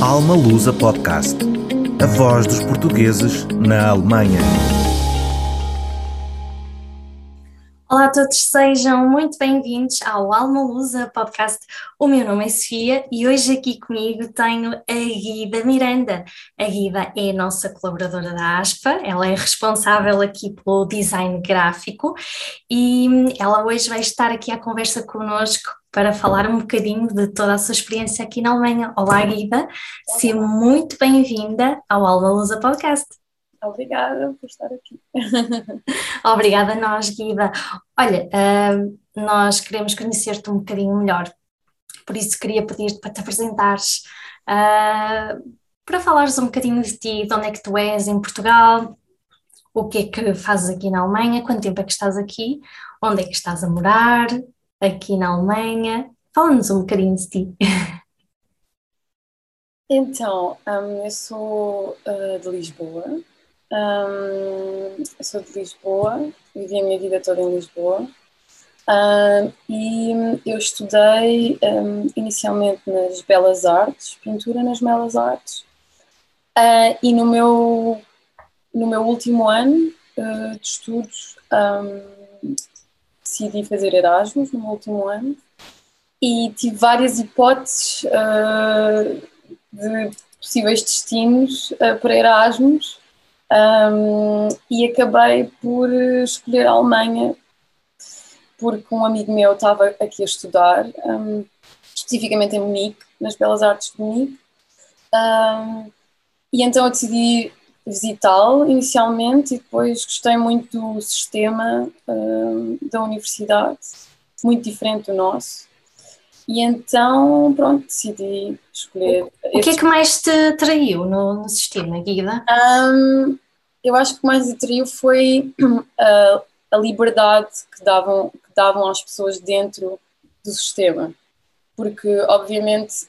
Alma Lusa Podcast. A voz dos portugueses na Alemanha. Olá a todos, sejam muito bem-vindos ao Alma Lusa Podcast. O meu nome é Sofia e hoje aqui comigo tenho a Guida Miranda. A Guida é a nossa colaboradora da ASPA, ela é responsável aqui pelo design gráfico e ela hoje vai estar aqui à conversa connosco para falar um bocadinho de toda a sua experiência aqui na Alemanha. Olá, Guida, seja muito bem-vinda ao Alma Lusa Podcast. Obrigada por estar aqui. Obrigada a nós, Guida. Olha, uh, nós queremos conhecer-te um bocadinho melhor, por isso queria pedir-te para te apresentares, uh, para falares um bocadinho de ti, de onde é que tu és em Portugal, o que é que fazes aqui na Alemanha, quanto tempo é que estás aqui, onde é que estás a morar, aqui na Alemanha. Fala-nos um bocadinho de ti. Então, um, eu sou uh, de Lisboa, um, sou de Lisboa, vivi a minha vida toda em Lisboa. Um, e eu estudei um, inicialmente nas Belas Artes, pintura nas Belas Artes, uh, e no meu, no meu último ano uh, de estudos decidi fazer Erasmus no meu último ano. E tive várias hipóteses uh, de possíveis destinos para Erasmus um, e acabei por escolher a Alemanha porque um amigo meu estava aqui a estudar, um, especificamente em Munique, nas Belas Artes de Munique, um, e então eu decidi visitá-lo inicialmente e depois gostei muito do sistema da universidade, muito diferente do nosso. E então, pronto, decidi escolher. O, o que é que mais te atraiu no, no sistema, Guida? Um, eu acho que o que mais atraiu foi a, a liberdade que davam, que davam às pessoas dentro do sistema. Porque, obviamente,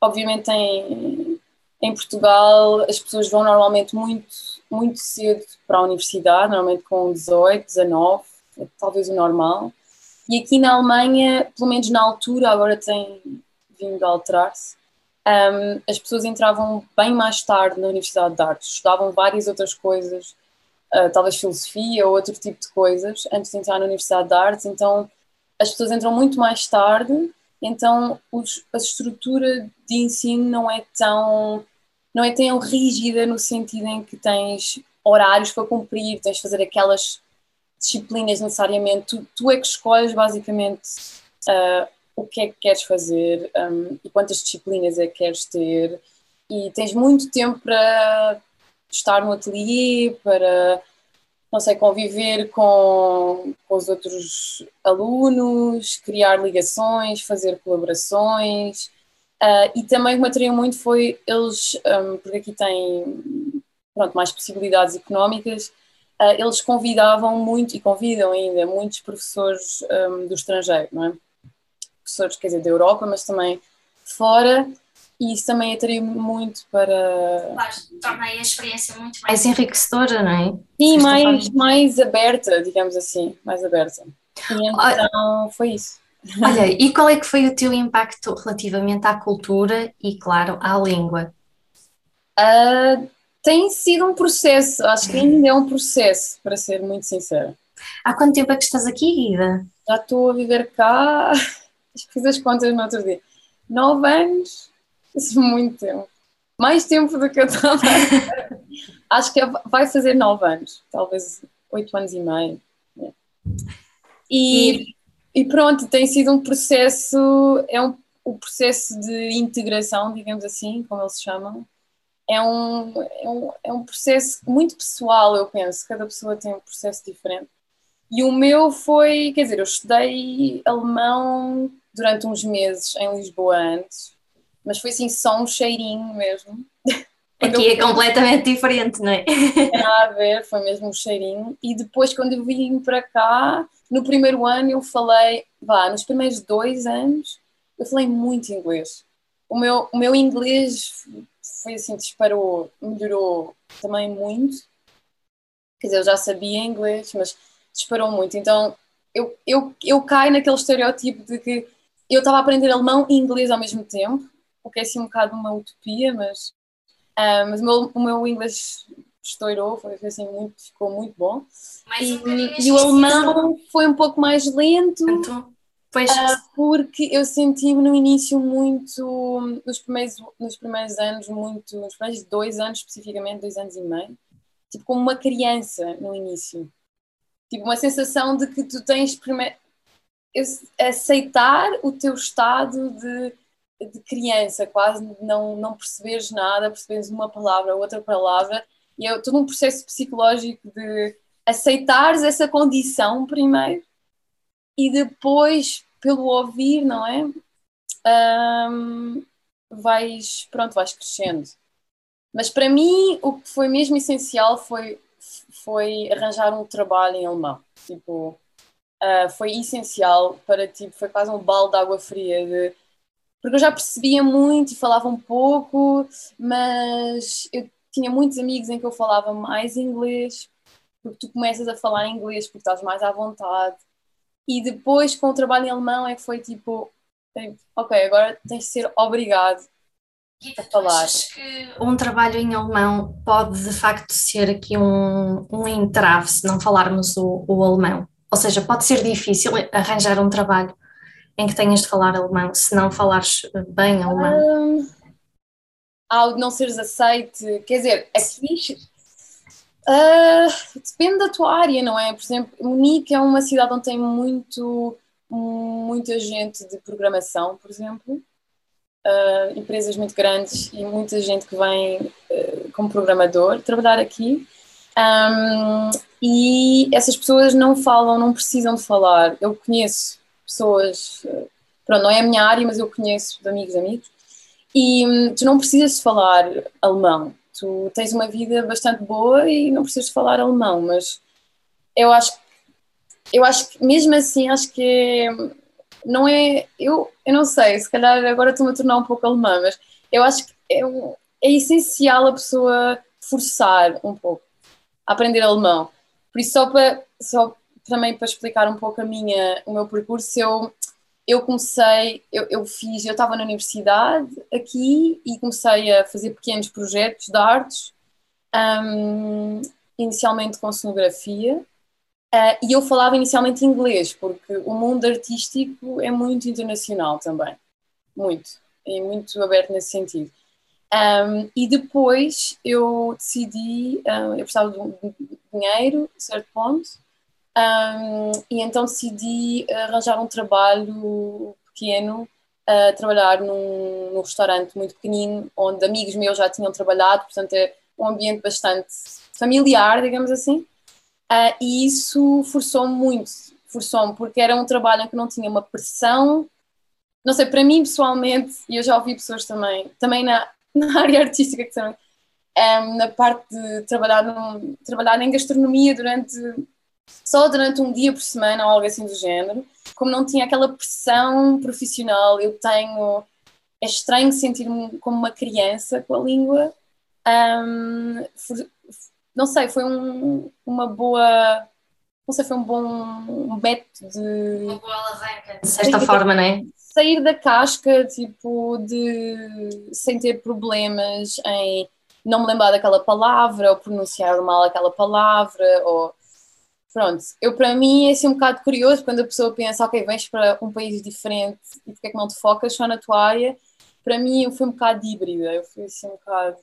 obviamente em, em Portugal as pessoas vão normalmente muito, muito cedo para a universidade, normalmente com 18, 19, talvez o normal e aqui na Alemanha, pelo menos na altura, agora tem vindo a alterar-se, um, as pessoas entravam bem mais tarde na Universidade de Artes, estudavam várias outras coisas, uh, talvez filosofia ou outro tipo de coisas, antes de entrar na Universidade de Artes. Então, as pessoas entram muito mais tarde, então os, a estrutura de ensino não é tão não é tão rígida no sentido em que tens horários para cumprir, tens de fazer aquelas disciplinas necessariamente, tu, tu é que escolhes basicamente uh, o que é que queres fazer um, e quantas disciplinas é que queres ter e tens muito tempo para estar no ateliê, para não sei, conviver com, com os outros alunos, criar ligações, fazer colaborações. Uh, e também o que me atraiu muito foi eles, um, porque aqui tem pronto, mais possibilidades económicas, eles convidavam muito, e convidam ainda, muitos professores um, do estrangeiro, não é? Professores, quer dizer, da Europa, mas também fora, e isso também atraiu muito para. Claro, torna a experiência muito mais enriquecedora, não é? Sim, mais, mais aberta, digamos assim, mais aberta. E então foi isso. Olha, e qual é que foi o teu impacto relativamente à cultura e, claro, à língua? Uh, tem sido um processo, acho que ainda é um processo, para ser muito sincera. Há quanto tempo é que estás aqui, Guida? Já estou a viver cá, fiz as contas no outro dia. Nove anos, isso é muito tempo. Mais tempo do que eu estava. acho que é, vai fazer nove anos, talvez oito anos e meio. E, e, e pronto, tem sido um processo, é um, o processo de integração, digamos assim, como eles chamam, é um, é, um, é um processo muito pessoal, eu penso. Cada pessoa tem um processo diferente. E o meu foi, quer dizer, eu estudei alemão durante uns meses em Lisboa antes, mas foi assim só um cheirinho mesmo. Aqui é completamente diferente, não é? Nada a ver, foi mesmo um cheirinho. E depois, quando eu vim para cá, no primeiro ano eu falei, vá, nos primeiros dois anos, eu falei muito inglês. O meu, o meu inglês foi assim, disparou, melhorou também muito. Quer dizer, eu já sabia inglês, mas disparou muito. Então eu, eu, eu caio naquele estereótipo de que eu estava a aprender alemão e inglês ao mesmo tempo. o que é assim um bocado uma utopia, mas, uh, mas o meu, o meu inglês estourou, foi assim, muito, ficou muito bom. E, um e, o alemão foi um pouco mais lento. Então, pois. Uh, porque eu senti no início muito, nos primeiros, nos primeiros anos, muito, nos primeiros dois anos especificamente, dois anos e meio, tipo como uma criança no início. Tipo, uma sensação de que tu tens primeiro aceitar o teu estado de, de criança, quase não, não perceberes nada, perceberes uma palavra, outra palavra, e é todo um processo psicológico de aceitares essa condição primeiro e depois, pelo ouvir, não é? Um, vais, pronto, vais crescendo. Mas para mim, o que foi mesmo essencial foi, foi arranjar um trabalho em alemão. Tipo, uh, foi essencial para, tipo, foi quase um balde de água fria. De, porque eu já percebia muito e falava um pouco, mas eu tinha muitos amigos em que eu falava mais inglês, porque tu começas a falar inglês porque estás mais à vontade. E depois, com o trabalho em alemão, é que foi tipo, ok, agora tens de ser obrigado a falar. Achas que um trabalho em alemão pode de facto ser aqui um, um entrave se não falarmos o, o alemão? Ou seja, pode ser difícil arranjar um trabalho em que tenhas de falar alemão se não falares bem alemão? Um, ao não seres aceite, quer dizer, aqui uh, depende da tua área, não é? Por exemplo, Munique é uma cidade onde tem muito, muita gente de programação, por exemplo, uh, empresas muito grandes e muita gente que vem uh, como programador trabalhar aqui. Um, e essas pessoas não falam, não precisam de falar. Eu conheço pessoas, pronto, não é a minha área, mas eu conheço de amigos amigos, e hum, tu não precisas de falar alemão. Tu tens uma vida bastante boa e não precisas falar alemão, mas eu acho eu acho que mesmo assim acho que não é eu, eu não sei, se calhar agora estou-me a tornar um pouco alemã, mas eu acho que é, é essencial a pessoa forçar um pouco a aprender alemão. Por isso só para só também para explicar um pouco a minha o meu percurso, eu eu comecei, eu, eu fiz, eu estava na universidade aqui e comecei a fazer pequenos projetos de artes, um, inicialmente com cenografia, uh, e eu falava inicialmente inglês, porque o mundo artístico é muito internacional também, muito, é muito aberto nesse sentido. Um, e depois eu decidi, um, eu precisava de dinheiro, certo ponto, um, e então decidi arranjar um trabalho pequeno, a trabalhar num, num, restaurante muito pequenino, onde amigos meus já tinham trabalhado, portanto é um ambiente bastante familiar, digamos assim. Uh, e isso forçou-me muito, forçou-me, porque era um trabalho em que não tinha uma pressão. Não sei, para mim pessoalmente, e eu já ouvi pessoas também, também na, na área artística, que também, um, na parte de trabalhar, num, trabalhar em gastronomia durante só durante um dia por semana ou algo assim do género, como não tinha aquela pressão profissional, eu tenho. É estranho sentir-me como uma criança com a língua. Um, não sei, foi um, uma boa. Não sei, foi um bom um método de. Uma boa alavanca, de certa forma, não é? Sair da casca, tipo, de. sem ter problemas em não me lembrar daquela palavra ou pronunciar mal aquela palavra ou Pronto, eu para mim é assim um bocado curioso quando a pessoa pensa, ok, vens para um país diferente e porque é que não te focas só na tua área? Para mim eu fui um bocado híbrida, eu fui assim um bocado,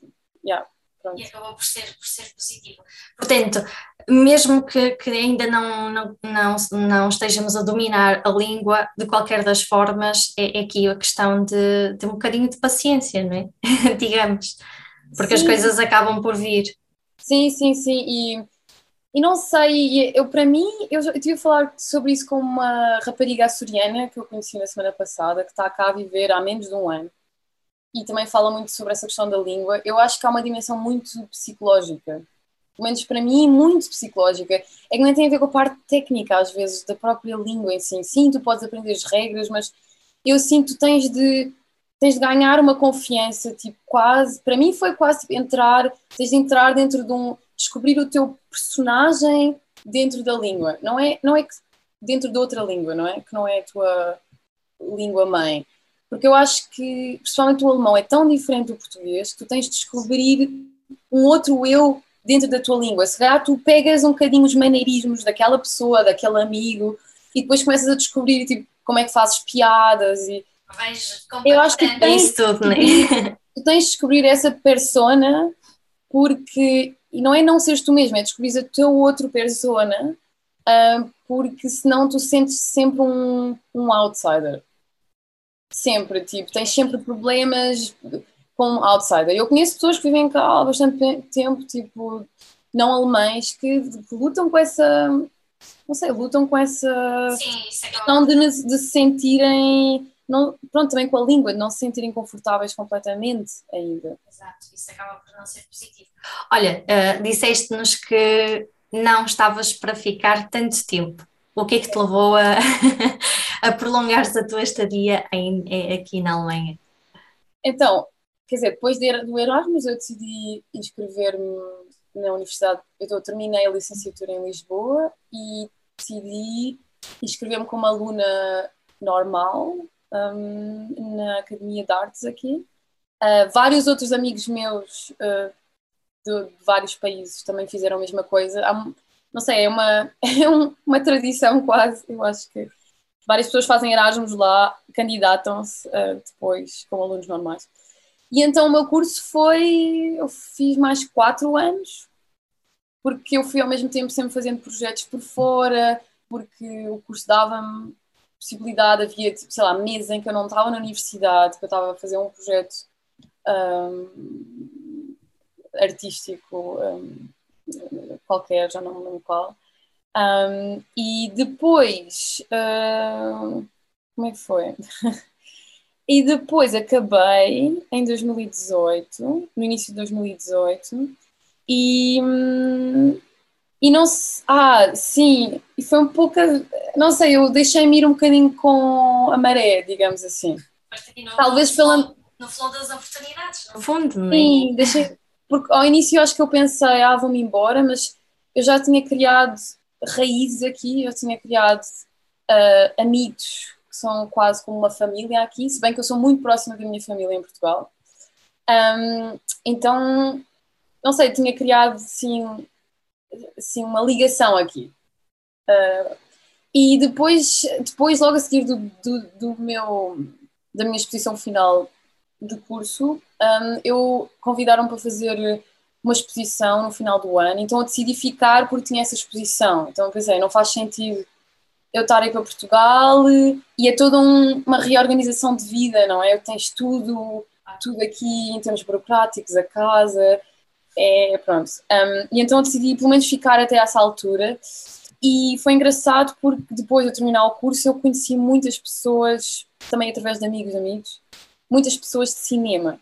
yeah, pronto. E acabou por ser, por ser positivo. Portanto, mesmo que, que ainda não, não, não, não estejamos a dominar a língua, de qualquer das formas, é, é aqui a questão de, de um bocadinho de paciência, não é? Digamos, porque sim. as coisas acabam por vir. Sim, sim, sim, e e não sei, eu para mim, eu, eu tive a falar sobre isso com uma rapariga açoriana que eu conheci na semana passada, que está cá a viver há menos de um ano. E também fala muito sobre essa questão da língua. Eu acho que há uma dimensão muito psicológica, pelo menos para mim, muito psicológica. É que não tem a ver com a parte técnica, às vezes, da própria língua em si. Sim, tu podes aprender as regras, mas eu sinto que tens de tens de ganhar uma confiança, tipo, quase, para mim foi quase tipo, entrar, tens de entrar dentro de um, descobrir o teu personagem dentro da língua. Não é, não é que dentro de outra língua, não é? Que não é a tua língua mãe. Porque eu acho que, principalmente o alemão, é tão diferente do português que tu tens de descobrir um outro eu dentro da tua língua. Se calhar tu pegas um bocadinho os maneirismos daquela pessoa, daquele amigo, e depois começas a descobrir tipo, como é que fazes piadas. E... eu acho que tens, tudo, né? tu tens de descobrir essa persona porque e não é não seres tu mesmo, é descobrir a teu outro persona, uh, porque senão tu sentes sempre um, um outsider. Sempre, tipo, tens sempre problemas com outsider. Eu conheço pessoas que vivem cá há bastante tempo, tipo, não alemães, que, que lutam com essa. Não sei, lutam com essa Sim, é questão de, de se sentirem não, pronto, também com a língua, de não se sentirem confortáveis completamente ainda. Exato, isso acaba por não ser positivo. Olha, uh, disseste-nos que não estavas para ficar tanto tempo. O que é que te levou a, a prolongar a tua estadia em, em, aqui na Alemanha? Então, quer dizer, depois de, do Erasmus eu decidi inscrever-me na universidade. Eu terminei a licenciatura em Lisboa e decidi inscrever-me como aluna normal um, na Academia de Artes aqui. Uh, vários outros amigos meus uh, de, de, vários países também fizeram a mesma coisa. Há, não sei, é uma, é um, uma tradição quase. Eu acho que várias pessoas fazem Erasmus lá, candidatam-se uh, depois como alunos normais. E então o meu curso foi. Eu fiz mais quatro anos, porque eu fui ao mesmo tempo sempre fazendo projetos por fora, porque o curso dava-me possibilidade, havia, tipo, sei lá, meses em que eu não estava na universidade, que eu estava a fazer um projeto um, artístico um, qualquer, já não me lembro qual. Um, e depois, como é que foi? e depois acabei em 2018, no início de 2018, e, hum, e não se. Ah, sim, e foi um pouco. Não sei, eu deixei-me ir um bocadinho com a maré, digamos assim. No, Talvez pela. No flow das oportunidades, no fundo, não é? Sim, deixei. Porque ao início eu acho que eu pensei, ah, vou-me embora, mas eu já tinha criado raízes aqui, eu tinha criado uh, amigos que são quase como uma família aqui, se bem que eu sou muito próxima da minha família em Portugal. Um, então, não sei, tinha criado assim assim, uma ligação aqui. Uh, e depois, depois, logo a seguir do, do, do, meu, da minha exposição final de curso, um, eu convidaram para fazer uma exposição no final do ano, então eu decidi ficar porque tinha essa exposição. Então eu pensei, não faz sentido eu estar aí para Portugal e é toda um, uma reorganização de vida, não é? Tens tudo, tudo aqui em termos burocráticos, a casa, é, pronto. Um, e então decidi pelo menos ficar até essa altura. E foi engraçado porque depois de terminar o curso eu conheci muitas pessoas, também através de amigos amigos, muitas pessoas de cinema.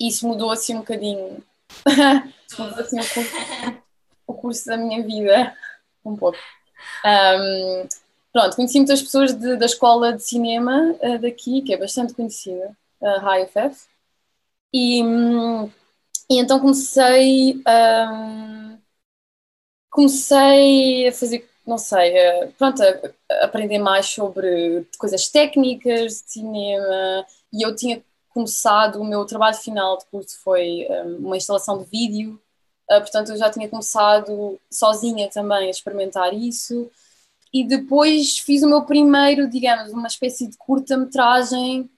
E isso mudou assim um bocadinho. mudou assim o curso, o curso da minha vida. Um pouco. Um, pronto, conheci muitas pessoas de, da escola de cinema uh, daqui, que é bastante conhecida, a uh, HFF. E. Um, e então comecei, um, comecei a fazer, não sei, a, pronto, a, a aprender mais sobre coisas técnicas cinema. E eu tinha começado, o meu trabalho final de curso foi um, uma instalação de vídeo, uh, portanto eu já tinha começado sozinha também a experimentar isso. E depois fiz o meu primeiro, digamos, uma espécie de curta-metragem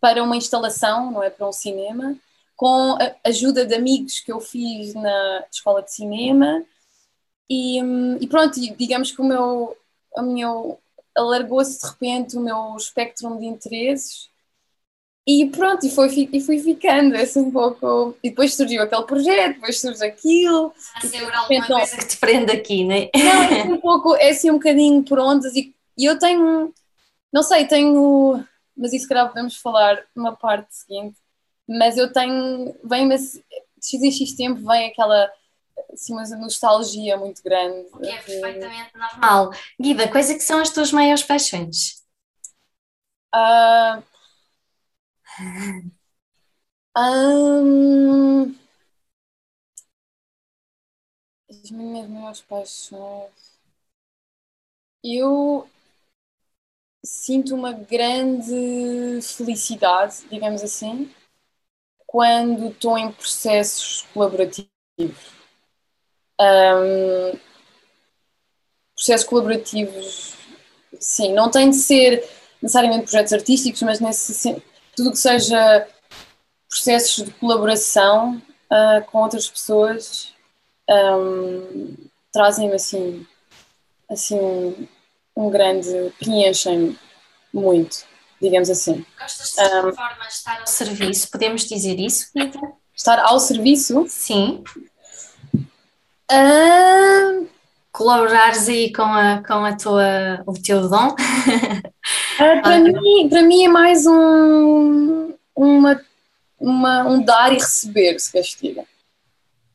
para uma instalação, não é? Para um cinema, com a ajuda de amigos que eu fiz na escola de cinema e, hum, e pronto, digamos que o meu, o meu alargou-se de repente o meu espectro de interesses e pronto, e, foi, e fui ficando assim um pouco. E depois surgiu aquele projeto, depois surge aquilo. Há sempre alguma coisa que te prende aqui, não é? Não, é assim um pouco, é assim um bocadinho por ondas. E, e eu tenho, não sei, tenho. Mas isso, calhar, podemos falar numa parte seguinte mas eu tenho, vem-me, de x em x tempo vem aquela assim, uma nostalgia muito grande. O que é perfeitamente normal. Guida, quais é que são as tuas maiores paixões? Uh, um, as minhas maiores paixões. Eu sinto uma grande felicidade, digamos assim, quando estou em processos colaborativos. Um, processos colaborativos, sim, não tem de ser necessariamente projetos artísticos, mas nesse, tudo que seja processos de colaboração uh, com outras pessoas um, trazem-me assim, assim um, grande. preenchem muito, digamos assim. Gostas de certa um, forma de estar ao serviço? Podemos dizer isso, Rita? Estar ao serviço? Sim. Uh, Colaborares aí com, a, com a tua, o teu dom? Uh, para, mim, para mim é mais um, uma, uma, um dar e receber, se queres.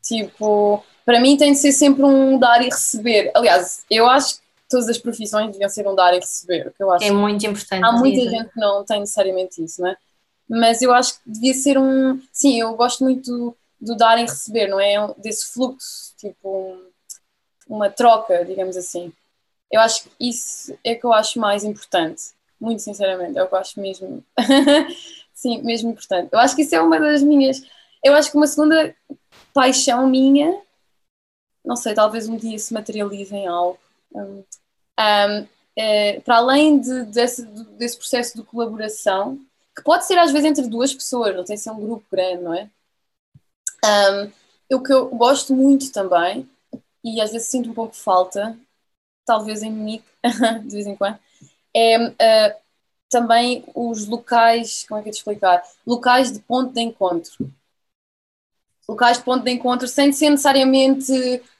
Tipo, para mim tem de ser sempre um dar e receber. Aliás, eu acho que todas as profissões deviam ser um dar e receber. Que eu acho é muito importante. Há muita gente que não tem necessariamente isso, não é? Mas eu acho que devia ser um. Sim, eu gosto muito do, do dar e receber, não é? Desse fluxo, tipo, um, uma troca, digamos assim. Eu acho que isso é que eu acho mais importante. Muito sinceramente, é o que eu acho mesmo. Sim, mesmo importante. Eu acho que isso é uma das minhas. Eu acho que uma segunda paixão minha não sei, talvez um dia se materialize em algo. Um, é, para além de, desse, desse processo de colaboração, que pode ser às vezes entre duas pessoas, não tem de ser um grupo grande, não é? Um, o que eu gosto muito também, e às vezes sinto um pouco falta, talvez em mim, de vez em quando, é uh, também os locais, como é que é de explicar? Locais de ponto de encontro locais de ponto de encontro, sem ser necessariamente,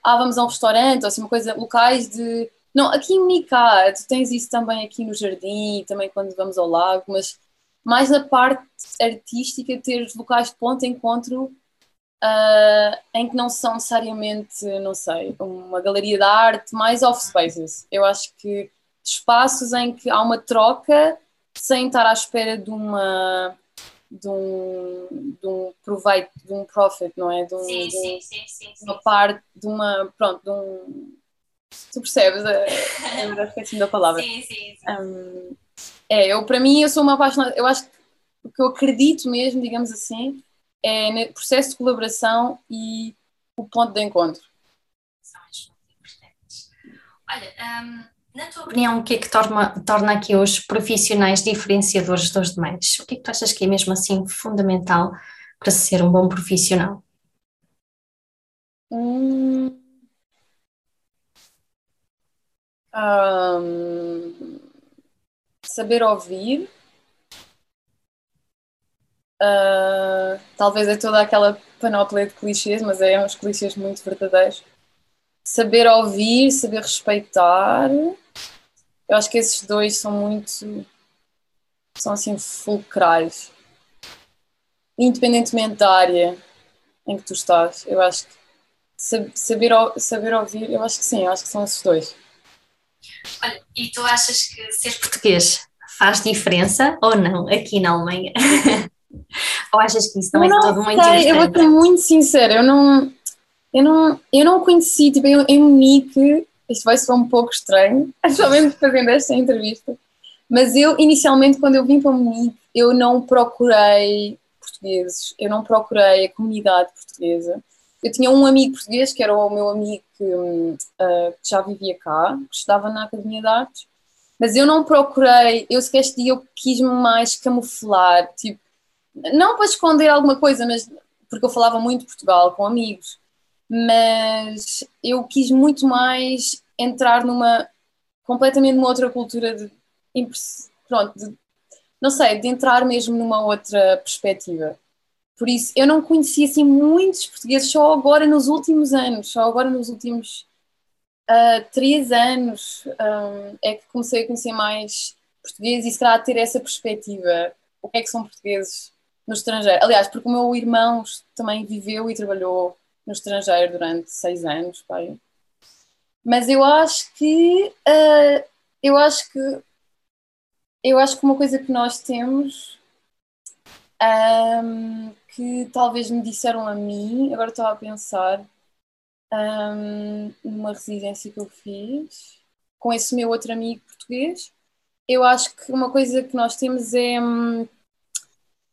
ah, vamos a um restaurante, ou assim, uma coisa, locais de. Não, aqui em Micá, tu tens isso também aqui no jardim, também quando vamos ao lago, mas mais na parte artística, ter locais de ponto de encontro uh, em que não são necessariamente, não sei, uma galeria de arte, mais off spaces. Eu acho que espaços em que há uma troca sem estar à espera de uma de um, de um proveito, de um profit, não é? De, um, sim, de, sim, sim, sim, uma parte, de uma, pronto, de um... Tu percebes? É, eu esqueci da palavra. Sim, sim, sim. Um, é, eu, para mim, eu sou uma apaixonada, eu acho que o que eu acredito mesmo, digamos assim, é no processo de colaboração e o ponto de encontro. São muito importantes. Olha, um, na tua opinião, o que é que torna, torna aqui os profissionais diferenciadores dos demais? O que é que tu achas que é mesmo assim fundamental para ser um bom profissional? Hum, um, saber ouvir. Uh, talvez é toda aquela panóplia de clichês, mas é uns clichês muito verdadeiros saber ouvir, saber respeitar. Eu acho que esses dois são muito. são assim fulcrais. Independentemente da área em que tu estás, eu acho que saber, saber ouvir, eu acho que sim, eu acho que são esses dois. Olha, e tu achas que ser português faz diferença ou não aqui na Alemanha? ou achas que isso não, é todo muito Eu vou ser muito sincera, eu não, eu não, eu não conheci, tipo, em Munique, isto vai ser um pouco estranho, especialmente fazendo esta entrevista, mas eu, inicialmente, quando eu vim para Munique, eu não procurei portugueses, eu não procurei a comunidade portuguesa. Eu tinha um amigo português, que era o meu amigo que, uh, que já vivia cá, que estudava na Academia de Artes, mas eu não procurei, eu se este dia eu quis-me mais camuflar, tipo, não para esconder alguma coisa, mas porque eu falava muito Portugal com amigos, mas eu quis muito mais entrar numa completamente numa outra cultura de pronto, de, não sei, de entrar mesmo numa outra perspectiva. Por isso, eu não conhecia assim muitos portugueses só agora nos últimos anos, só agora nos últimos uh, três anos um, é que comecei a conhecer mais portugueses e se calhar ter essa perspectiva. O que é que são portugueses no estrangeiro? Aliás, porque o meu irmão também viveu e trabalhou no estrangeiro durante seis anos, pai. Mas eu acho que uh, eu acho que eu acho que uma coisa que nós temos um, que talvez me disseram a mim, agora estava a pensar um, numa residência que eu fiz com esse meu outro amigo português, eu acho que uma coisa que nós temos é.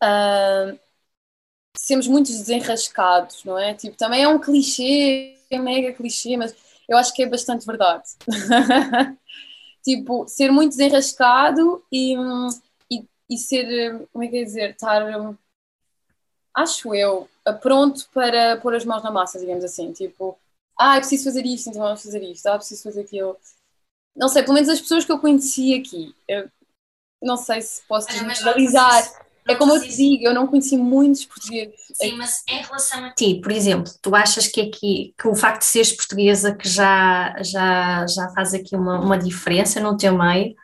Uh, sermos muito desenrascados, não é? Tipo, também é um clichê, é mega clichê, mas eu acho que é bastante verdade. tipo, ser muito desenrascado e, e, e, ser, como é que é dizer, estar, acho eu, pronto para pôr as mãos na massa, digamos assim. Tipo, ah, é preciso fazer isto, então vamos fazer isto, ah, é preciso fazer aquilo. Não sei, pelo menos as pessoas que eu conheci aqui, eu não sei se posso generalizar é como eu te digo, eu não conheci muitos portugueses. Sim, mas em relação a ti, por exemplo, tu achas que aqui, que o facto de seres portuguesa que já, já, já faz aqui uma, uma diferença no teu meio?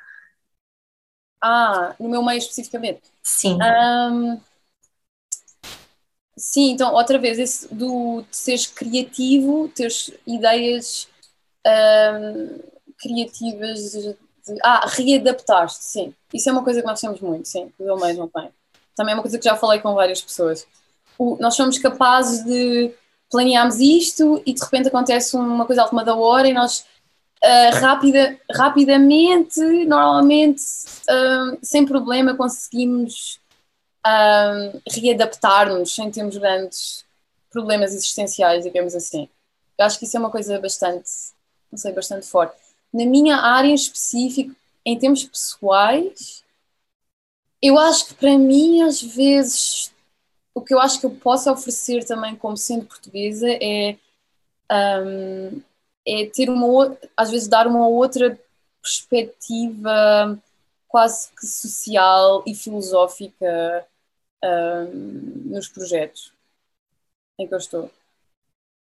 Ah, no meu meio especificamente? Sim. Um, sim, então, outra vez, esse do, de seres criativo, teres ideias um, criativas de, ah, readaptar-te, sim. Isso é uma coisa que nós temos muito, sim, que o meu meio não tem também é uma coisa que já falei com várias pessoas. O, nós somos capazes de planearmos isto e de repente acontece uma coisa última da hora e nós uh, rapida, rapidamente, normalmente, uh, sem problema, conseguimos uh, readaptar-nos sem termos grandes problemas existenciais, digamos assim. Eu acho que isso é uma coisa bastante, não sei, bastante forte. Na minha área em específico, em termos pessoais, eu acho que para mim, às vezes, o que eu acho que eu posso oferecer também como sendo portuguesa é, um, é ter uma às vezes dar uma outra perspectiva quase que social e filosófica um, nos projetos em que eu estou.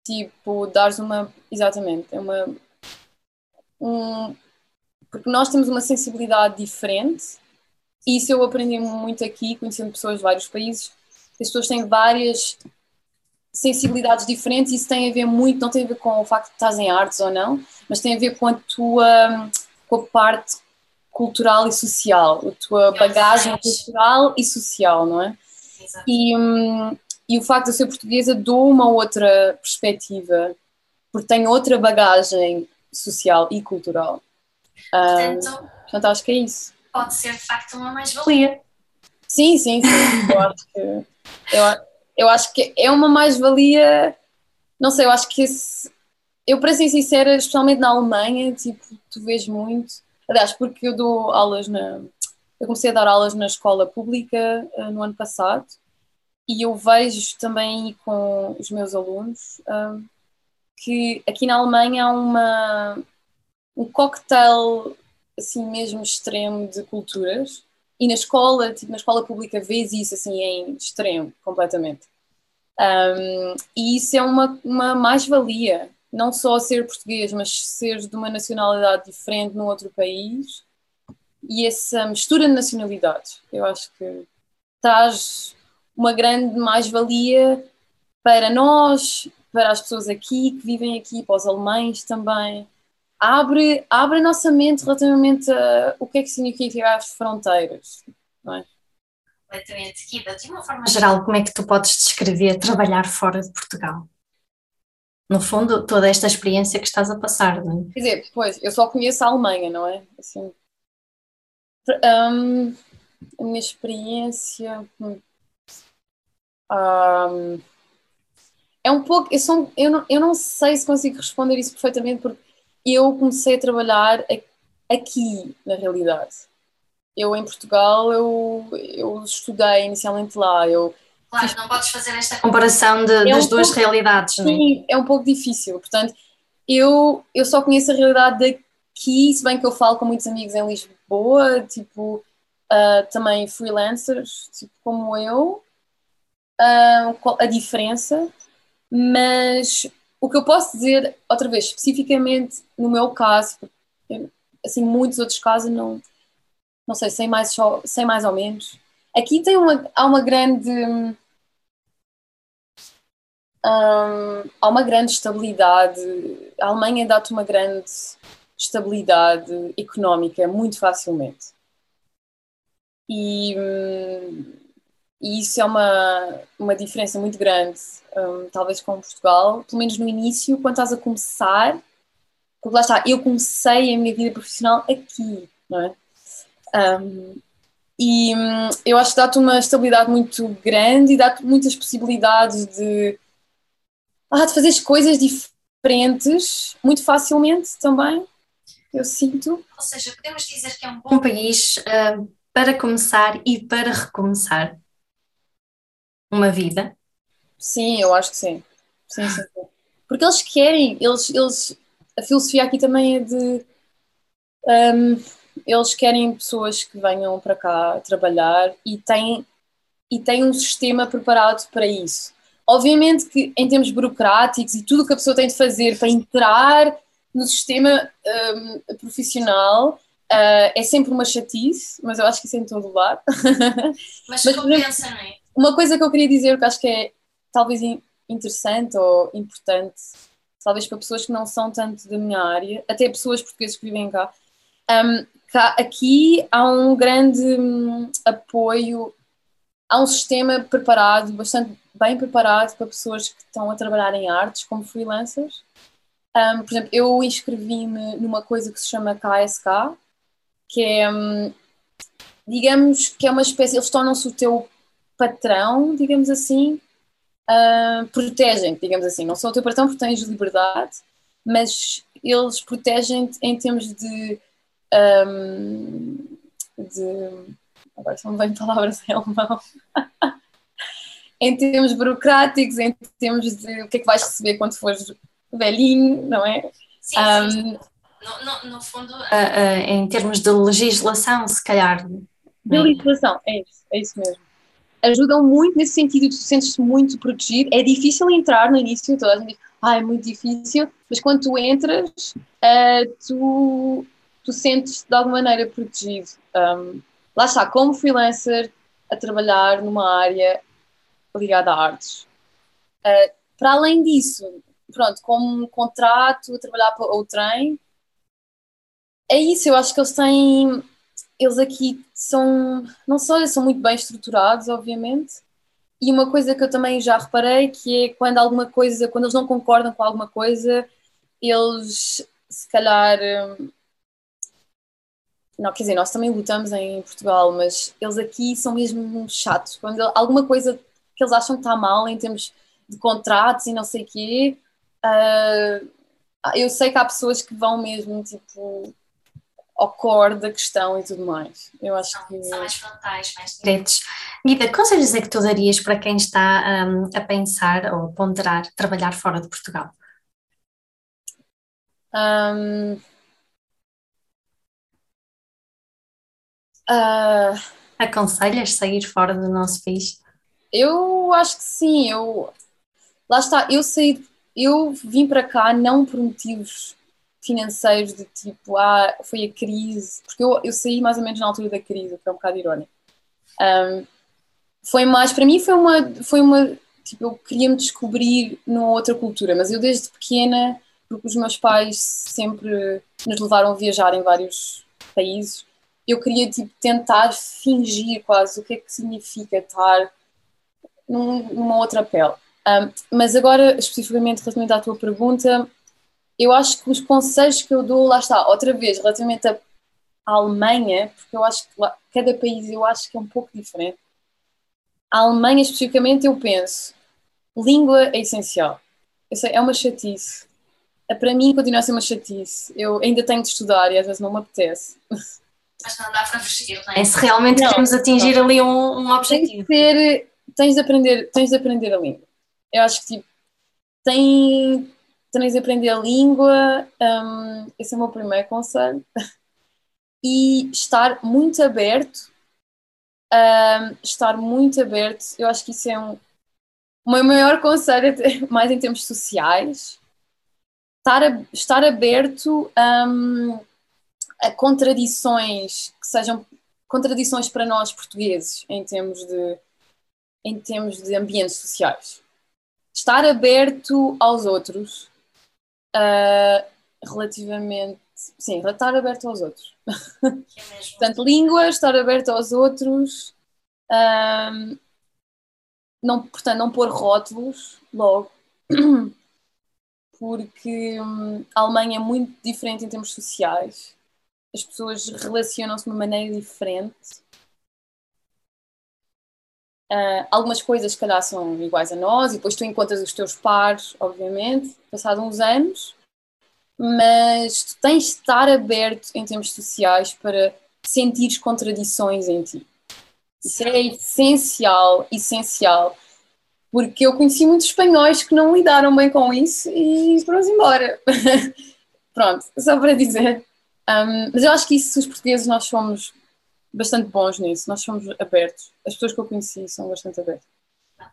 Tipo, dares uma. Exatamente, é uma. Um, porque nós temos uma sensibilidade diferente e isso eu aprendi muito aqui, conhecendo pessoas de vários países. As pessoas têm várias sensibilidades diferentes e isso tem a ver muito, não tem a ver com o facto de estás em artes ou não, mas tem a ver com a tua com a parte cultural e social, a tua bagagem cultural e social, não é? Exato. E, um, e o facto de eu ser portuguesa dou uma outra perspectiva, porque tenho outra bagagem social e cultural. Portanto, um, portanto acho que é isso pode ser de facto uma mais-valia. Sim, sim, sim. Eu acho que, eu, eu acho que é uma mais-valia. Não sei, eu acho que esse. Eu, para ser sincera, especialmente na Alemanha, tipo, tu vês muito. Aliás, porque eu dou aulas na. Eu comecei a dar aulas na escola pública uh, no ano passado e eu vejo também com os meus alunos uh, que aqui na Alemanha há uma, um cocktail assim mesmo extremo de culturas e na escola, tipo, na escola pública vês isso assim em extremo, completamente. Um, e isso é uma, uma mais-valia, não só ser português, mas ser de uma nacionalidade diferente num outro país e essa mistura de nacionalidades. Eu acho que traz uma grande mais-valia para nós, para as pessoas aqui que vivem aqui, para os alemães também abre, abre a nossa mente relativamente a o que é que significa as fronteiras, não é? Completamente. Kida, de uma forma geral, como é que tu podes descrever trabalhar fora de Portugal? No fundo, toda esta experiência que estás a passar, não é? Quer dizer, pois, eu só conheço a Alemanha, não é? Assim, um, a minha experiência. Um, é um pouco. Eu, sou, eu, não, eu não sei se consigo responder isso perfeitamente, porque eu comecei a trabalhar aqui, na realidade. Eu, em Portugal, eu, eu estudei inicialmente lá. Eu claro, fiz... não podes fazer esta comparação de, é das um duas pouco, realidades, não é? Sim, é um pouco difícil. Portanto, eu, eu só conheço a realidade daqui, se bem que eu falo com muitos amigos em Lisboa, tipo, uh, também freelancers, tipo, como eu, uh, a diferença, mas o que eu posso dizer, outra vez, especificamente no meu caso, assim, muitos outros casos não, não sei, sem mais, só, sem mais ou menos. Aqui tem uma, há uma grande. Hum, há uma grande estabilidade. A Alemanha dá-te uma grande estabilidade económica muito facilmente. E, hum, e isso é uma, uma diferença muito grande um, talvez com Portugal, pelo menos no início, quando estás a começar, porque lá está, eu comecei a minha vida profissional aqui, não é? Um, e hum, eu acho que dá-te uma estabilidade muito grande e dá-te muitas possibilidades de, ah, de coisas diferentes muito facilmente também, eu sinto. Ou seja, podemos dizer que é um bom país uh, para começar e para recomeçar uma vida? Sim, eu acho que sim. Sim, sim, sim. Porque eles querem, eles, eles, a filosofia aqui também é de. Um, eles querem pessoas que venham para cá trabalhar e têm, e têm um sistema preparado para isso. Obviamente que em termos burocráticos e tudo o que a pessoa tem de fazer para entrar no sistema um, profissional uh, é sempre uma chatice, mas eu acho que isso é em todo lado. Mas, mas compensa, não é? Uma coisa que eu queria dizer que acho que é talvez interessante ou importante, talvez para pessoas que não são tanto da minha área, até pessoas portuguesas que vivem cá, um, cá aqui há um grande um, apoio, há um sistema preparado, bastante bem preparado para pessoas que estão a trabalhar em artes como freelancers. Um, por exemplo, eu inscrevi-me numa coisa que se chama KSK, que é, hum, digamos, que é uma espécie, eles tornam-se o teu patrão, digamos assim, uh, protegem digamos assim. Não são o teu patrão porque tens liberdade, mas eles protegem-te em termos de, um, de. Agora são bem palavras em alemão. em termos burocráticos, em termos de o que é que vais receber quando fores velhinho, não é? Sim, um, sim. No, no, no, fundo, uh, uh, em termos de legislação, se calhar. De legislação, é isso, é isso mesmo ajudam muito nesse sentido, tu sentes-te muito protegido. É difícil entrar no início, toda a gente diz, ah, é muito difícil, mas quando tu entras, uh, tu, tu sentes-te de alguma maneira protegido. Um, lá está, como freelancer, a trabalhar numa área ligada a artes. Uh, para além disso, pronto, como um contrato, trabalhar para o trem, é isso, eu acho que eles têm eles aqui são, não só são muito bem estruturados, obviamente, e uma coisa que eu também já reparei que é quando alguma coisa, quando eles não concordam com alguma coisa, eles se calhar hum, não, quer dizer, nós também lutamos em Portugal, mas eles aqui são mesmo chatos. Quando alguma coisa que eles acham que está mal em termos de contratos e não sei o quê, uh, eu sei que há pessoas que vão mesmo, tipo, ao core da questão e tudo mais. Eu acho são, que. São mais frontais, mais diretos. Guida, conselhos é que tu darias para quem está um, a pensar ou a ponderar trabalhar fora de Portugal? Um, uh, Aconselhas sair fora do nosso país? Eu acho que sim. Eu, lá está, eu saí, eu vim para cá não por motivos financeiros de tipo, ah, foi a crise, porque eu, eu saí mais ou menos na altura da crise, o que é um bocado irónico. Um, foi mais, para mim foi uma, foi uma, tipo, eu queria me descobrir numa outra cultura, mas eu desde pequena, porque os meus pais sempre nos levaram a viajar em vários países, eu queria tipo tentar fingir quase o que é que significa estar num, numa outra pele. Um, mas agora, especificamente relativamente à tua pergunta, eu acho que os conselhos que eu dou, lá está, outra vez, relativamente à Alemanha, porque eu acho que lá, cada país eu acho que é um pouco diferente. A Alemanha, especificamente, eu penso, língua é essencial. Eu sei, é uma chatice. Para mim, continua a ser uma chatice. Eu ainda tenho de estudar e às vezes não me apetece. Mas não dá para fugir, não é? Se realmente não, queremos atingir não. ali um, um objetivo. Tens de, ter, tens, de aprender, tens de aprender a língua. Eu acho que, tipo, tem, tens de aprender a língua, um, esse é o meu primeiro conselho, e estar muito aberto, um, estar muito aberto, eu acho que isso é um, o meu maior conselho, mais em termos sociais, estar, a, estar aberto um, a contradições que sejam contradições para nós portugueses em termos de em termos de ambientes sociais. Estar aberto aos outros, uh, relativamente. Sim, estar aberto aos outros. É Portanto, língua, estar aberto aos outros. Um, não, portanto, não pôr rótulos logo, porque hum, a Alemanha é muito diferente em termos sociais. as pessoas relacionam-se de uma maneira diferente. Uh, algumas coisas, se calhar, são iguais a nós, e depois tu encontras os teus pares, obviamente, passados uns anos, mas tu tens de estar aberto em termos sociais para sentir contradições em ti. Isso é essencial, essencial. Porque eu conheci muitos espanhóis que não lidaram bem com isso e foram embora. Pronto, só para dizer. Um, mas eu acho que isso, os portugueses, nós somos bastante bons nisso, nós somos abertos. As pessoas que eu conheci são bastante abertas.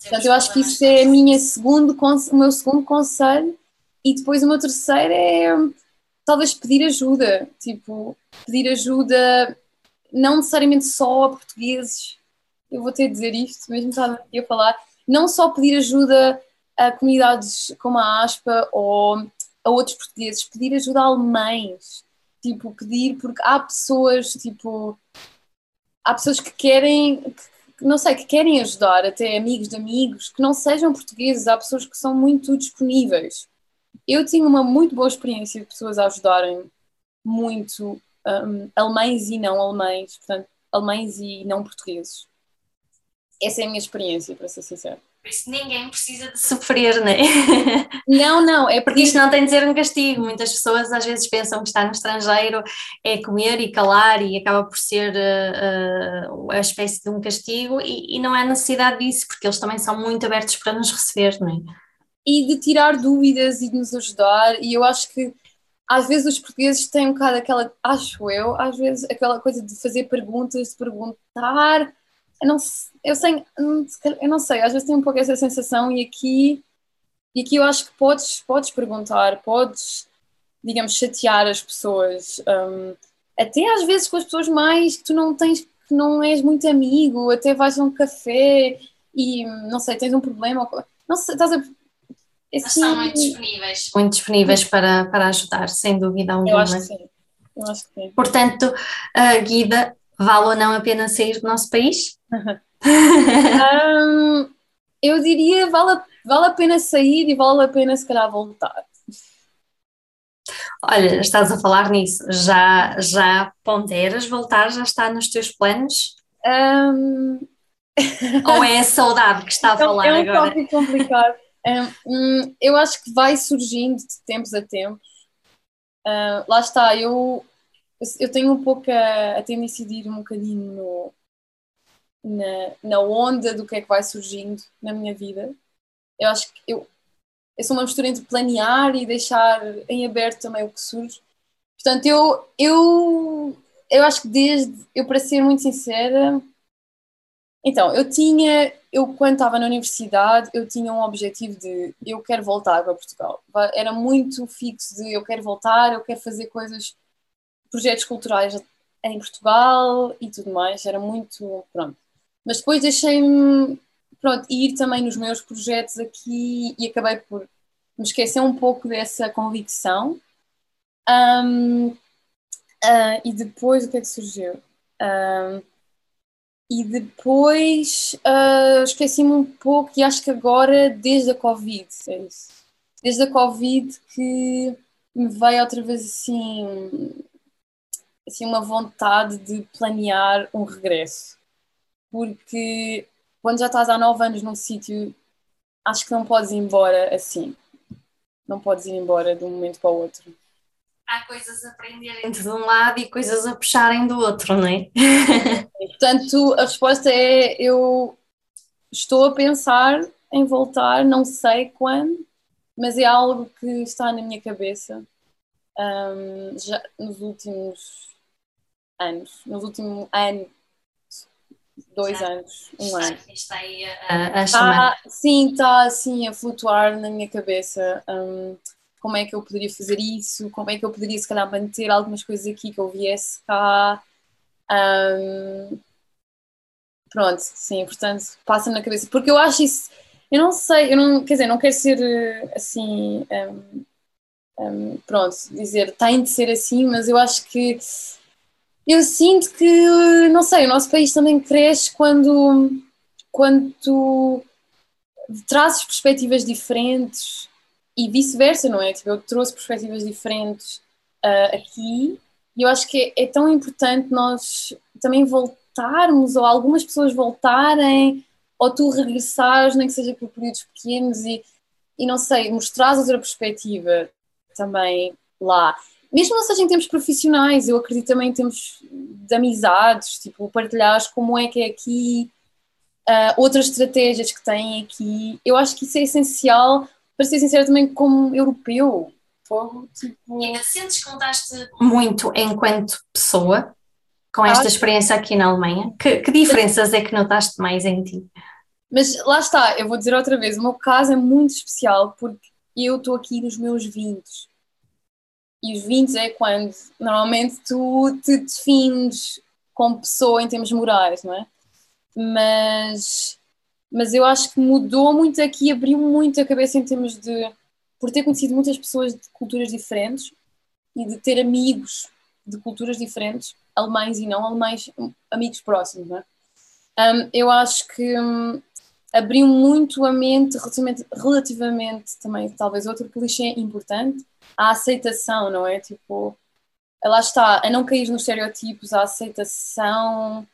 Portanto, eu acho que isso é a minha segundo, o meu segundo conselho. E depois o meu terceiro é talvez pedir ajuda. Tipo, pedir ajuda não necessariamente só a portugueses. Eu vou ter de dizer isto, mesmo estava aqui a falar. Não só pedir ajuda a comunidades como a ASPA ou a outros portugueses, pedir ajuda a alemães. Tipo, pedir, porque há pessoas, tipo, há pessoas que querem, que, não sei, que querem ajudar, até amigos de amigos, que não sejam portugueses, há pessoas que são muito disponíveis. Eu tinha uma muito boa experiência de pessoas a ajudarem muito um, alemães e não alemães, portanto, alemães e não portugueses. Essa é a minha experiência, para ser sincero. Por isso ninguém precisa de sofrer, não é? Não, não, é porque isto não tem de ser um castigo. Muitas pessoas às vezes pensam que estar no estrangeiro é comer e calar e acaba por ser uh, a espécie de um castigo e, e, não há necessidade disso, porque eles também são muito abertos para nos receber, não é? E de tirar dúvidas e de nos ajudar, e eu acho que às vezes os portugueses têm um bocado aquela, acho eu, às vezes aquela coisa de fazer perguntas, de perguntar eu não, eu, sei, eu não sei, às vezes tenho um pouco essa sensação e aqui, e aqui eu acho que podes, podes perguntar, podes, digamos, chatear as pessoas, um, até às vezes com as pessoas mais que tu não tens, que não és muito amigo, até vais a um café e, não sei, tens um problema, não sei, estás a... Assim, são muito disponíveis. Muito disponíveis para, para ajudar, sem dúvida alguma. Eu acho que sim. Eu acho que sim. Portanto, uh, Guida, vale ou não a pena sair do nosso país? Um, eu diria vale, vale a pena sair e vale a pena se calhar voltar. Olha, estás a falar nisso, já, já ponderas voltar, já está nos teus planos? Um... Ou é a saudade que está a falar é um agora? É um complicado. Um, eu acho que vai surgindo de tempos a tempos. Uh, lá está, eu, eu tenho um pouco a, a tendência de ir um bocadinho no, na, na onda do que é que vai surgindo na minha vida. Eu acho que eu, eu sou uma mistura entre planear e deixar em aberto também o que surge. Portanto, eu, eu, eu acho que desde, eu para ser muito sincera, então, eu tinha, eu quando estava na universidade, eu tinha um objetivo de eu quero voltar para Portugal. Era muito fixo de eu quero voltar, eu quero fazer coisas, projetos culturais em Portugal e tudo mais. Era muito, pronto. Mas depois deixei-me pronto, ir também nos meus projetos aqui e acabei por me esquecer um pouco dessa convicção. Um, uh, ah, e depois o que é que surgiu? Um, e depois uh, esqueci-me um pouco e acho que agora, desde a Covid, é isso. Desde a Covid que me veio outra vez assim, assim uma vontade de planear um regresso porque quando já estás há nove anos num sítio, acho que não podes ir embora assim. Não podes ir embora de um momento para o outro. Há coisas a aprenderem de um lado e coisas a puxarem do outro, não é? Portanto, a resposta é: eu estou a pensar em voltar, não sei quando, mas é algo que está na minha cabeça um, já nos últimos anos. Nos últimos anos dois Já, anos, um está, ano. Está aí a, a chamar. Ah, sim, está assim a flutuar na minha cabeça. Um, como é que eu poderia fazer isso? Como é que eu poderia, se calhar, manter algumas coisas aqui que eu viesse cá? Um, pronto, sim, portanto, passa na cabeça. Porque eu acho isso, eu não sei, eu não, quer dizer, não quero ser assim, um, um, pronto, dizer tem de ser assim, mas eu acho que eu sinto que, não sei, o nosso país também cresce quando, quando tu trazes perspectivas diferentes e vice-versa, não é? Tipo, eu trouxe perspectivas diferentes uh, aqui E eu acho que é, é tão importante nós também voltarmos, ou algumas pessoas voltarem, ou tu regressares, nem que seja por períodos pequenos, e, e não sei, mostrares outra perspectiva também lá. Mesmo não seja em termos profissionais, eu acredito também em termos de amizades, tipo, partilhares como é que é aqui, uh, outras estratégias que têm aqui. Eu acho que isso é essencial, para ser sincero, também como europeu. tipo... E ainda sentes que contaste muito enquanto pessoa com esta experiência aqui na Alemanha? Que, que diferenças é que notaste mais em ti? Mas lá está, eu vou dizer outra vez, o meu caso é muito especial porque eu estou aqui nos meus 20 e os 20 é quando normalmente tu te defines como pessoa em termos morais, não é? Mas, mas eu acho que mudou muito aqui, abriu muito a cabeça em termos de. por ter conhecido muitas pessoas de culturas diferentes e de ter amigos de culturas diferentes, alemães e não alemães, amigos próximos, não é? Um, eu acho que um, abriu muito a mente relativamente, relativamente também, talvez outro clichê importante, a aceitação, não é? Tipo, lá está, a não cair nos estereótipos, a aceitação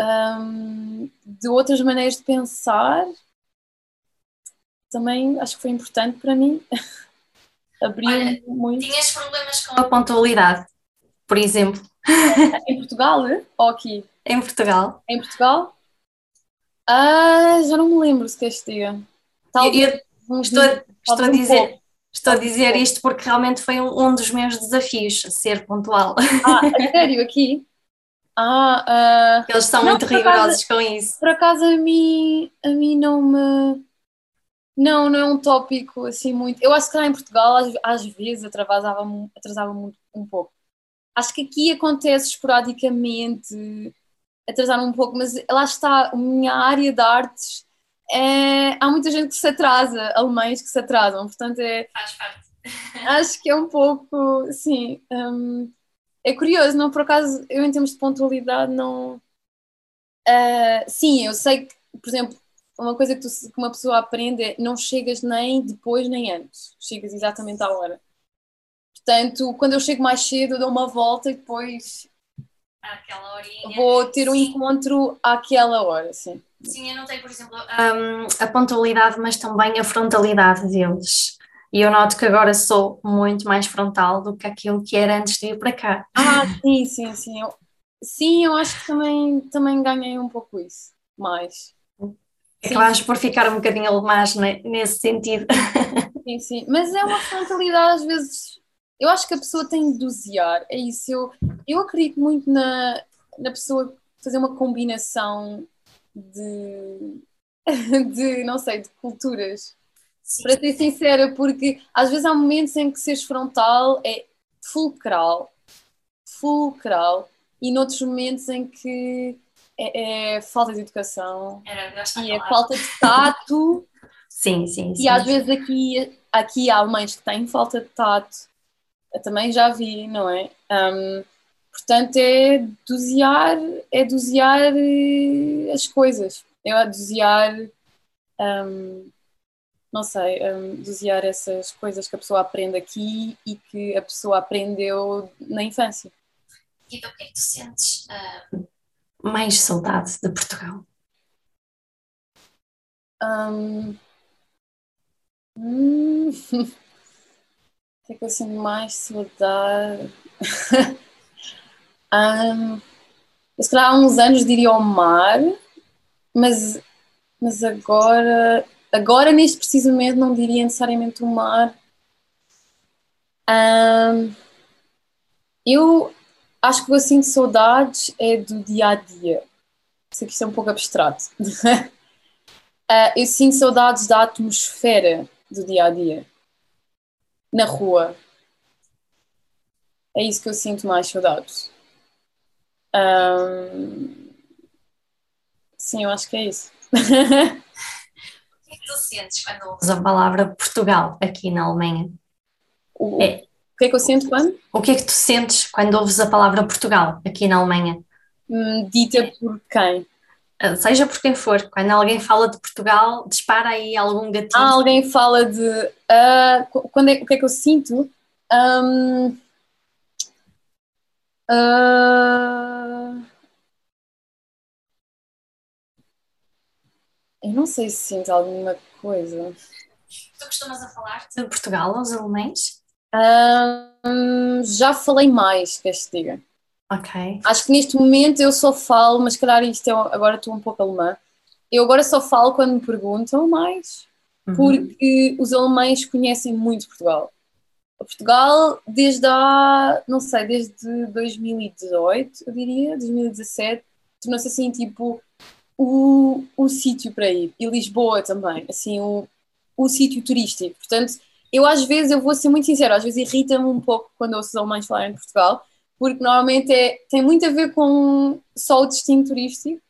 um, de outras maneiras de pensar, também acho que foi importante para mim. Abriu muito. Tinhas problemas com a pontualidade, por exemplo? em Portugal ou aqui? Em Portugal. Em Portugal? Ah, já não me lembro se ter. Talvez. estou, estou a dizer. Estou a dizer isto porque realmente foi um, um dos meus desafios, ser pontual. Ah, sério, aqui? Ah, uh, Eles são não, muito rigorosos acaso, com isso. Por acaso a mim, a mim não me. Não, não é um tópico assim muito. Eu acho que lá em Portugal às, às vezes atrasava, atrasava muito, um pouco. Acho que aqui acontece esporadicamente atrasar um pouco, mas lá está, a minha área de artes, é, há muita gente que se atrasa, alemães que se atrasam, portanto é... Faz parte. Acho que é um pouco, sim, um, é curioso, não, por acaso, eu em termos de pontualidade não... Uh, sim, eu sei que, por exemplo, uma coisa que, tu, que uma pessoa aprende é não chegas nem depois nem antes, chegas exatamente à hora. Portanto, quando eu chego mais cedo, eu dou uma volta e depois àquela horinha. Vou ter um sim. encontro àquela hora, sim. Sim, eu notei, por exemplo, um, a pontualidade, mas também a frontalidade deles. E eu noto que agora sou muito mais frontal do que aquilo que era antes de ir para cá. Ah, sim, sim, sim. Eu, sim, eu acho que também, também ganhei um pouco isso, mais. Acabaste por ficar um bocadinho alemãs nesse sentido. Sim, sim. Mas é uma frontalidade às vezes eu acho que a pessoa tem de dosear, é isso. Eu, eu acredito muito na, na pessoa fazer uma combinação de, de não sei, de culturas. Sim. Para ser sincera, porque às vezes há momentos em que seres frontal é fulcral, fulcral, e noutros momentos em que é, é falta de educação Era, e é falta de tato. sim, sim, sim. E às vezes aqui, aqui há mães que têm falta de tato eu também já vi, não é? Um, portanto, é dosear, é dosear eh, as coisas, é dosear, um, não sei, um, dosear essas coisas que a pessoa aprende aqui e que a pessoa aprendeu na infância. E do que é que tu sentes uh, mais saudade de Portugal? Um, hum, que é que eu sinto mais saudade? um, se calhar há uns anos diria o mar, mas, mas agora, agora neste preciso momento não diria necessariamente o mar. Um, eu acho que o que eu sinto saudades é do dia a dia. Sei que isto é um pouco abstrato. uh, eu sinto saudades da atmosfera do dia a dia na rua. É isso que eu sinto mais saudades. Um... Sim, eu acho que é isso. o que é que tu sentes quando usas a palavra Portugal aqui na Alemanha? O, é. o que é que eu sinto quando? O que é que tu sentes quando ouves a palavra Portugal aqui na Alemanha? Hum, dita por quem? Ah, seja por quem for, quando alguém fala de Portugal, dispara aí algum gatilho. Ah, alguém fala de. Uh, quando é, o que é que eu sinto? Um, Uh... Eu não sei se sinto alguma coisa. Tu costumas a falar de Portugal aos alemães? Um, já falei mais, queres que diga? Ok. Acho que neste momento eu só falo, mas calhar isto é, agora estou um pouco alemã. Eu agora só falo quando me perguntam mais, uhum. porque os alemães conhecem muito Portugal. Portugal, desde a, não sei, desde 2018, eu diria, 2017, tornou-se assim, tipo, o, o sítio para ir. E Lisboa também, assim, o, o sítio turístico. Portanto, eu às vezes, eu vou ser muito sincera, às vezes irrita-me um pouco quando ouço os alemães falarem de Portugal, porque normalmente é, tem muito a ver com só o destino turístico.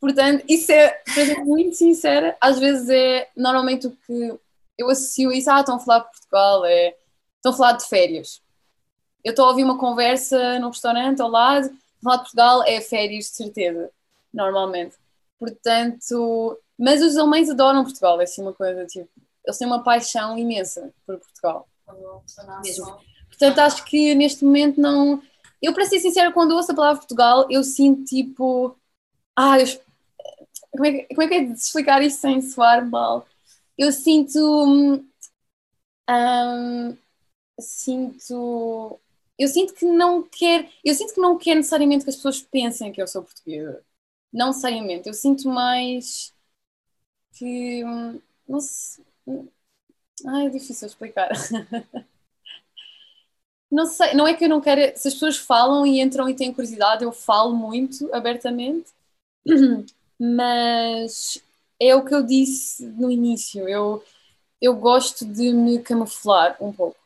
Portanto, isso é, para ser muito sincera, às vezes é normalmente o que eu associo isso, ah, estão a falar de Portugal, é Estão a falar de férias. Eu estou a ouvir uma conversa no restaurante ao lado, falar de Portugal é férias, de certeza, normalmente. Portanto, mas os alemães adoram Portugal, é assim uma coisa, tipo, eles têm uma paixão imensa por Portugal. Mesmo. Portanto, acho que neste momento não. Eu, para ser sincera, quando ouço a palavra Portugal, eu sinto tipo. Ah, eu... como, é que, como é que é de explicar isto sem soar mal? Eu sinto. Hum, sinto eu sinto que não quer eu sinto que não quer necessariamente que as pessoas pensem que eu sou portuguesa não necessariamente eu sinto mais que não sei ai é difícil explicar. Não sei não é que eu não quero se as pessoas falam e entram e têm curiosidade eu falo muito abertamente. Mas é o que eu disse no início eu eu gosto de me camuflar um pouco.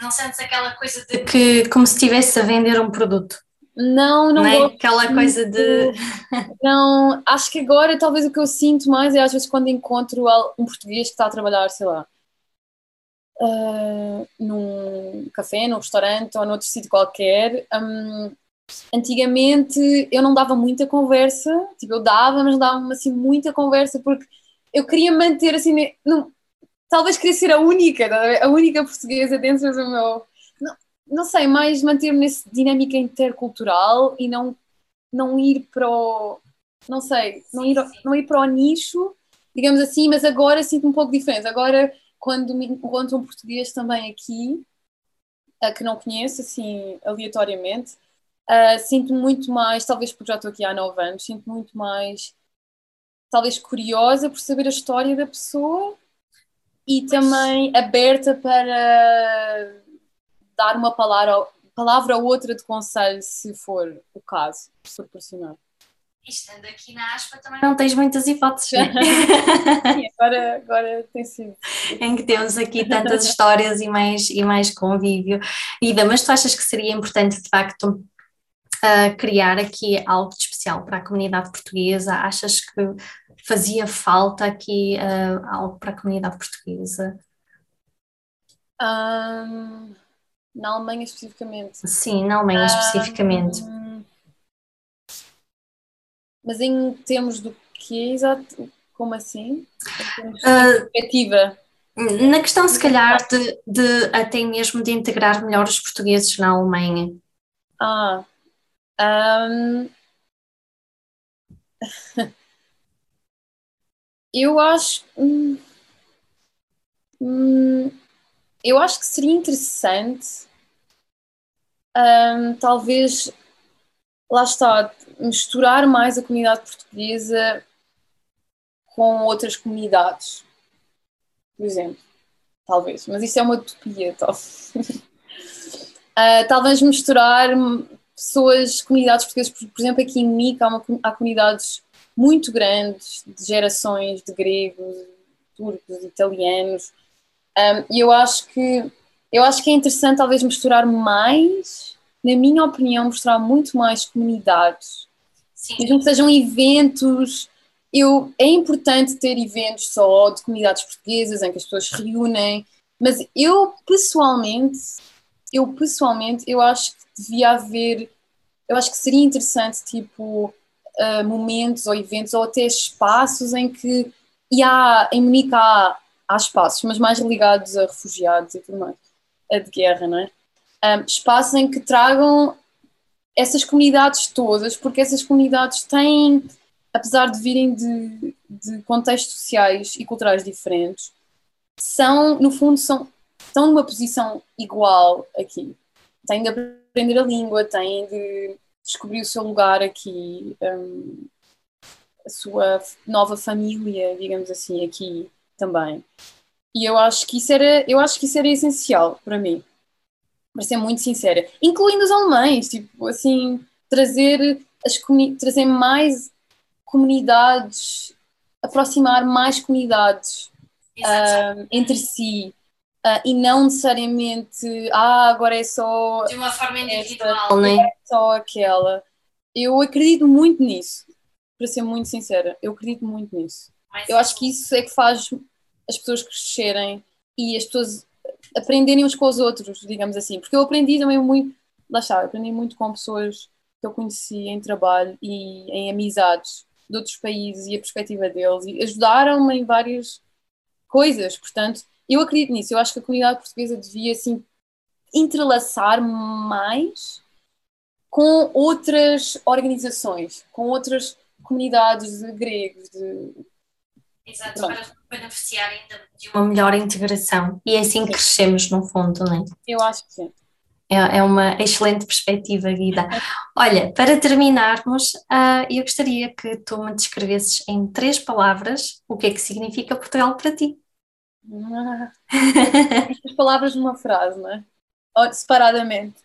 Não sentes aquela coisa de que como se estivesse a vender um produto? Não, não, não é aquela coisa de. Não, acho que agora talvez o que eu sinto mais é às vezes quando encontro um português que está a trabalhar, sei lá, uh, num café, num restaurante ou noutro sítio qualquer. Um, antigamente eu não dava muita conversa, tipo, eu dava, mas não dava assim muita conversa porque eu queria manter assim, não, talvez queria ser a única, tá a única portuguesa dentro do meu. Não, sei, mais manter-me nessa dinâmica intercultural e não, não ir para o. Não sei, não ir, não ir para o nicho, digamos assim, mas agora sinto um pouco diferente. Agora, quando me encontro um português também aqui, a que não conheço, assim, aleatoriamente, uh, sinto muito mais, talvez porque já estou aqui há nove anos, sinto muito mais, talvez curiosa por saber a história da pessoa e também aberta para dar uma palavra, palavra ou outra de conselho, se for o caso, se proporcionar. Estando aqui na aspa também não tens muitas hipóteses, né? Sim, agora, agora tem sido. em que temos aqui tantas histórias e mais, e mais convívio. Ida, mas tu achas que seria importante de facto uh, criar aqui algo de especial para a comunidade portuguesa? Achas que fazia falta aqui uh, algo para a comunidade portuguesa? Um, na Alemanha especificamente? Sim, na Alemanha um, especificamente. Mas em termos do que exato? Como assim? Em termos de uh, perspectiva? Na questão, se calhar, de, de, até mesmo de integrar melhor os portugueses na Alemanha. Ah. Um... Eu acho. Hum, hum, eu acho que seria interessante, hum, talvez, lá está, misturar mais a comunidade portuguesa com outras comunidades, por exemplo. Talvez, mas isso é uma utopia, talvez. Uh, talvez misturar pessoas, comunidades portuguesas, por, por exemplo, aqui em Mica há, uma, há comunidades muito grandes de gerações de gregos, turcos, italianos. Um, e eu acho que eu acho que é interessante talvez misturar mais, na minha opinião, mostrar muito mais comunidades. Sim. Mesmo que sejam eventos, eu, é importante ter eventos só de comunidades portuguesas em que as pessoas se reúnem, mas eu pessoalmente, eu pessoalmente, eu acho que devia haver, eu acho que seria interessante tipo uh, momentos ou eventos ou até espaços em que e há, em Munique há, há espaços, mas mais ligados a refugiados e tudo mais, a de guerra, não é? Um, espaços em que tragam essas comunidades todas, porque essas comunidades têm, apesar de virem de, de contextos sociais e culturais diferentes, são, no fundo, são, estão numa posição igual aqui. Têm de aprender a língua, têm de descobrir o seu lugar aqui, um, a sua nova família, digamos assim, aqui também. E eu acho que isso era, eu acho que isso era essencial para mim, para ser muito sincera, incluindo os alemães, tipo, assim, trazer as trazer mais comunidades, aproximar mais comunidades uh, entre si. Uh, e não necessariamente, ah, agora é só. De uma forma individual, né? É só aquela. Eu acredito muito nisso, para ser muito sincera. Eu acredito muito nisso. Mas eu acho que isso é que faz as pessoas crescerem e as pessoas aprenderem uns com os outros, digamos assim. Porque eu aprendi também muito, lá está, aprendi muito com pessoas que eu conheci em trabalho e em amizades de outros países e a perspectiva deles e ajudaram-me em várias coisas. Portanto, eu acredito nisso. Eu acho que a comunidade portuguesa devia assim entrelaçar mais com outras organizações, com outras comunidades de gregos. De... Exato, para beneficiar ainda de uma melhor integração. E é assim que crescemos, no fundo, não é? Eu acho que sim. É, é uma excelente perspectiva, Guida. Olha, para terminarmos, uh, eu gostaria que tu me descrevesses em três palavras o que é que significa Portugal para ti. Ah, as palavras numa frase, não é? Ou separadamente.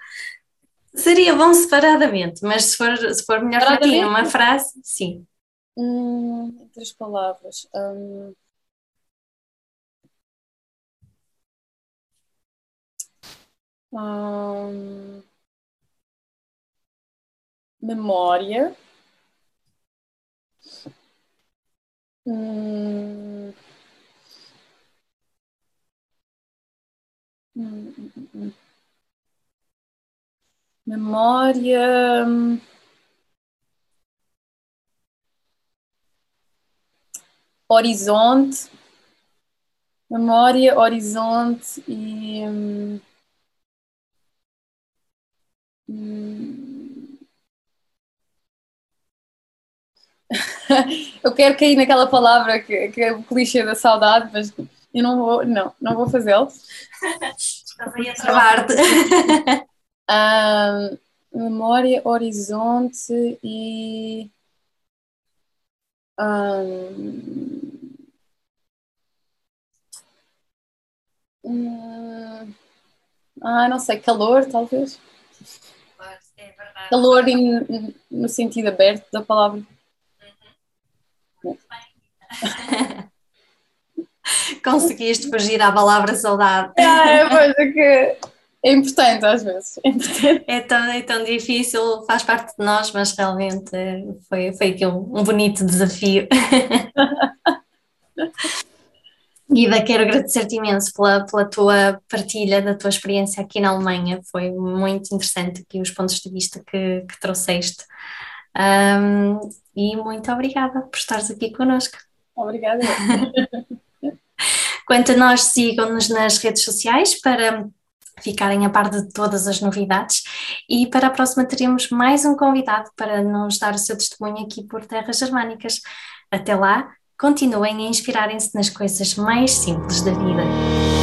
Seria bom separadamente, mas se for, se for melhor para ti numa frase, sim. Hum, três palavras. Hum. Hum, memória. Hum, hum, hum, memória. Horizonte. Memória, horizonte e. Hum, eu quero cair naquela palavra que, que é o clichê da saudade, mas eu não vou, não, não vou fazê-lo. Também a travar-te. memória, horizonte e. Um, hum, ah, não sei, calor, talvez. É calor em, no sentido aberto da palavra. Uhum. Conseguiste fugir à palavra saudade. É, pois é que é importante às vezes. É, importante. é, tão, é tão difícil, faz parte de nós, mas realmente foi, foi aqui um, um bonito desafio. Guida, quero agradecer-te imenso pela, pela tua partilha da tua experiência aqui na Alemanha. Foi muito interessante aqui os pontos de vista que, que trouxeste. Um, e muito obrigada por estares aqui connosco. Obrigada. Quanto a nós, sigam-nos nas redes sociais para ficarem a par de todas as novidades e para a próxima teremos mais um convidado para nos dar o seu testemunho aqui por terras germânicas. Até lá, continuem a inspirarem-se nas coisas mais simples da vida.